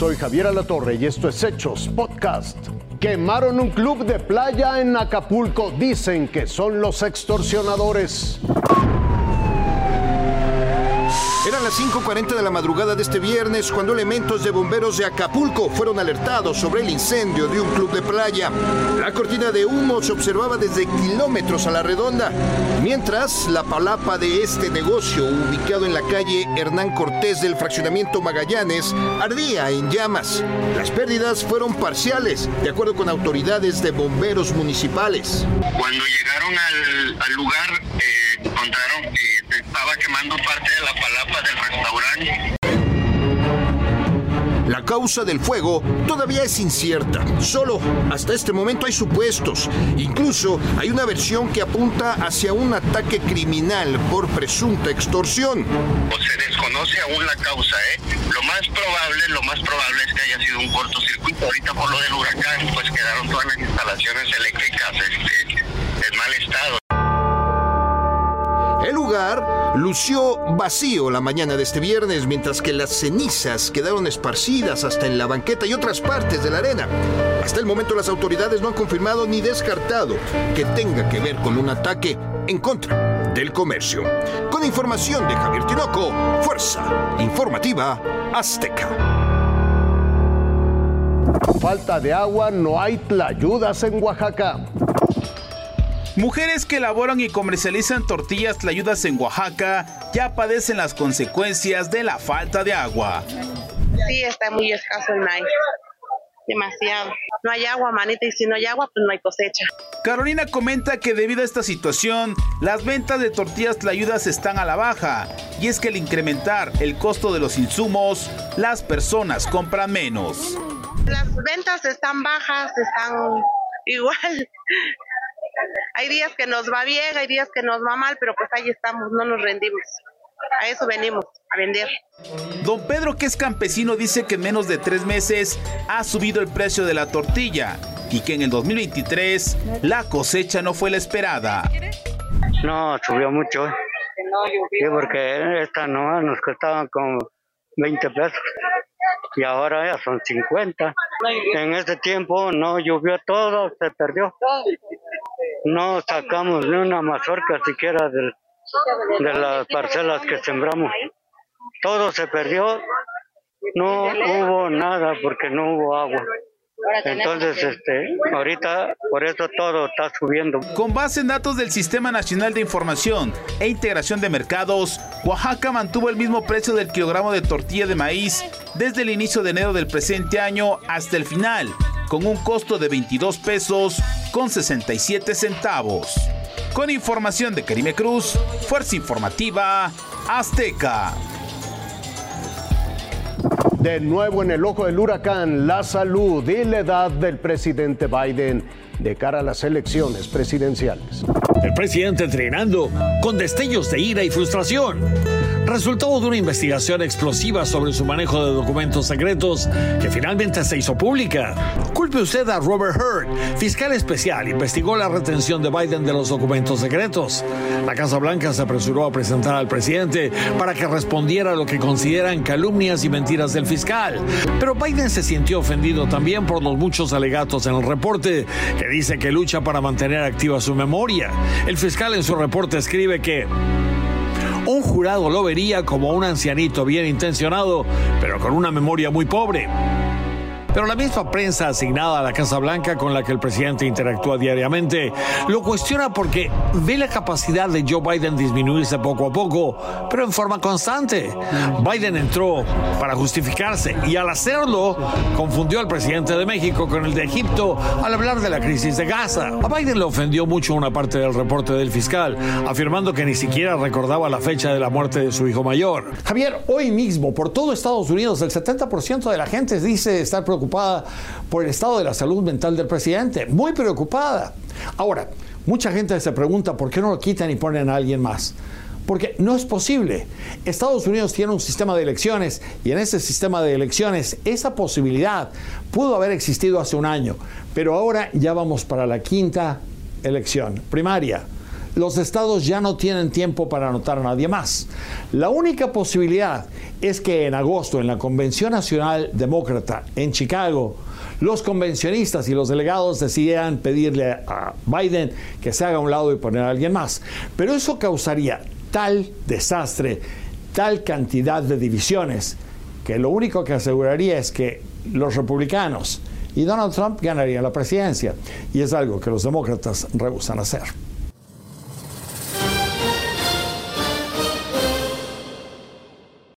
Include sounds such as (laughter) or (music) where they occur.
soy Javier Alatorre y esto es Hechos Podcast. Quemaron un club de playa en Acapulco. Dicen que son los extorsionadores. Eran las 5.40 de la madrugada de este viernes cuando elementos de bomberos de Acapulco fueron alertados sobre el incendio de un club de playa. La cortina de humo se observaba desde kilómetros a la redonda, mientras la palapa de este negocio, ubicado en la calle Hernán Cortés del fraccionamiento Magallanes, ardía en llamas. Las pérdidas fueron parciales, de acuerdo con autoridades de bomberos municipales. Cuando llegaron al, lugar, eh, encontraron que se estaba quemando parte de la palapa del restaurante. La causa del fuego todavía es incierta. Solo hasta este momento hay supuestos. Incluso hay una versión que apunta hacia un ataque criminal por presunta extorsión. O se desconoce aún la causa, ¿eh? Lo más probable, lo más probable es que haya sido un cortocircuito. Ahorita por lo del huracán, pues quedaron todas las instalaciones eléctricas este, en mal estado. Lució vacío la mañana de este viernes, mientras que las cenizas quedaron esparcidas hasta en la banqueta y otras partes de la arena. Hasta el momento las autoridades no han confirmado ni descartado que tenga que ver con un ataque en contra del comercio. Con información de Javier Tinoco, Fuerza Informativa Azteca. Falta de agua, no hay tlayudas en Oaxaca. Mujeres que elaboran y comercializan tortillas tlayudas en Oaxaca ya padecen las consecuencias de la falta de agua. Sí, está muy escaso el maíz. Demasiado. No hay agua, manita, y si no hay agua, pues no hay cosecha. Carolina comenta que debido a esta situación, las ventas de tortillas tlayudas están a la baja, y es que al incrementar el costo de los insumos, las personas compran menos. Las ventas están bajas, están (laughs) igual. Hay días que nos va bien, hay días que nos va mal, pero pues ahí estamos, no nos rendimos. A eso venimos, a vender. Don Pedro, que es campesino, dice que en menos de tres meses ha subido el precio de la tortilla y que en el 2023 la cosecha no fue la esperada. No, subió mucho. ¿eh? Sí, porque esta no nos costaban como 20 pesos y ahora ya son 50. En ese tiempo no llovió todo, se perdió. No sacamos ni una mazorca siquiera del- de las parcelas que sembramos. Todo se perdió. No hubo nada porque no hubo agua. Entonces, este, ahorita por eso todo está subiendo. Con base en datos del Sistema Nacional de Información e Integración de Mercados, Oaxaca mantuvo el mismo precio del kilogramo de tortilla de maíz desde el inicio de enero del presente año hasta el final, con un costo de 22 pesos con 67 centavos. Con información de Karime Cruz, Fuerza Informativa Azteca. De nuevo en el ojo del huracán, la salud y la edad del presidente Biden de cara a las elecciones presidenciales. El presidente entrenando con destellos de ira y frustración. Resultado de una investigación explosiva sobre su manejo de documentos secretos que finalmente se hizo pública. Culpe usted a Robert Hurt, fiscal especial, investigó la retención de Biden de los documentos secretos. La Casa Blanca se apresuró a presentar al presidente para que respondiera a lo que consideran calumnias y mentiras del fiscal. Pero Biden se sintió ofendido también por los muchos alegatos en el reporte que dice que lucha para mantener activa su memoria. El fiscal en su reporte escribe que un jurado lo vería como un ancianito bien intencionado, pero con una memoria muy pobre. Pero la misma prensa asignada a la Casa Blanca con la que el presidente interactúa diariamente lo cuestiona porque ve la capacidad de Joe Biden disminuirse poco a poco, pero en forma constante. Biden entró para justificarse y al hacerlo confundió al presidente de México con el de Egipto al hablar de la crisis de Gaza. A Biden le ofendió mucho una parte del reporte del fiscal, afirmando que ni siquiera recordaba la fecha de la muerte de su hijo mayor. Javier, hoy mismo por todo Estados Unidos el 70% de la gente dice estar preocupada por el estado de la salud mental del presidente, muy preocupada. Ahora, mucha gente se pregunta por qué no lo quitan y ponen a alguien más. Porque no es posible. Estados Unidos tiene un sistema de elecciones y en ese sistema de elecciones esa posibilidad pudo haber existido hace un año, pero ahora ya vamos para la quinta elección primaria. los estados ya no tienen tiempo para anotar a nadie más. La única posibilidad es que en agosto, en la Convención Nacional Demócrata en Chicago, los convencionistas y los delegados decidieran pedirle a Biden que se haga a un lado y poner a alguien más. Pero eso causaría tal desastre, tal cantidad de divisiones, que lo único que aseguraría es que los republicanos y Donald Trump ganarían la presidencia. Y es algo que los demócratas rehusan hacer.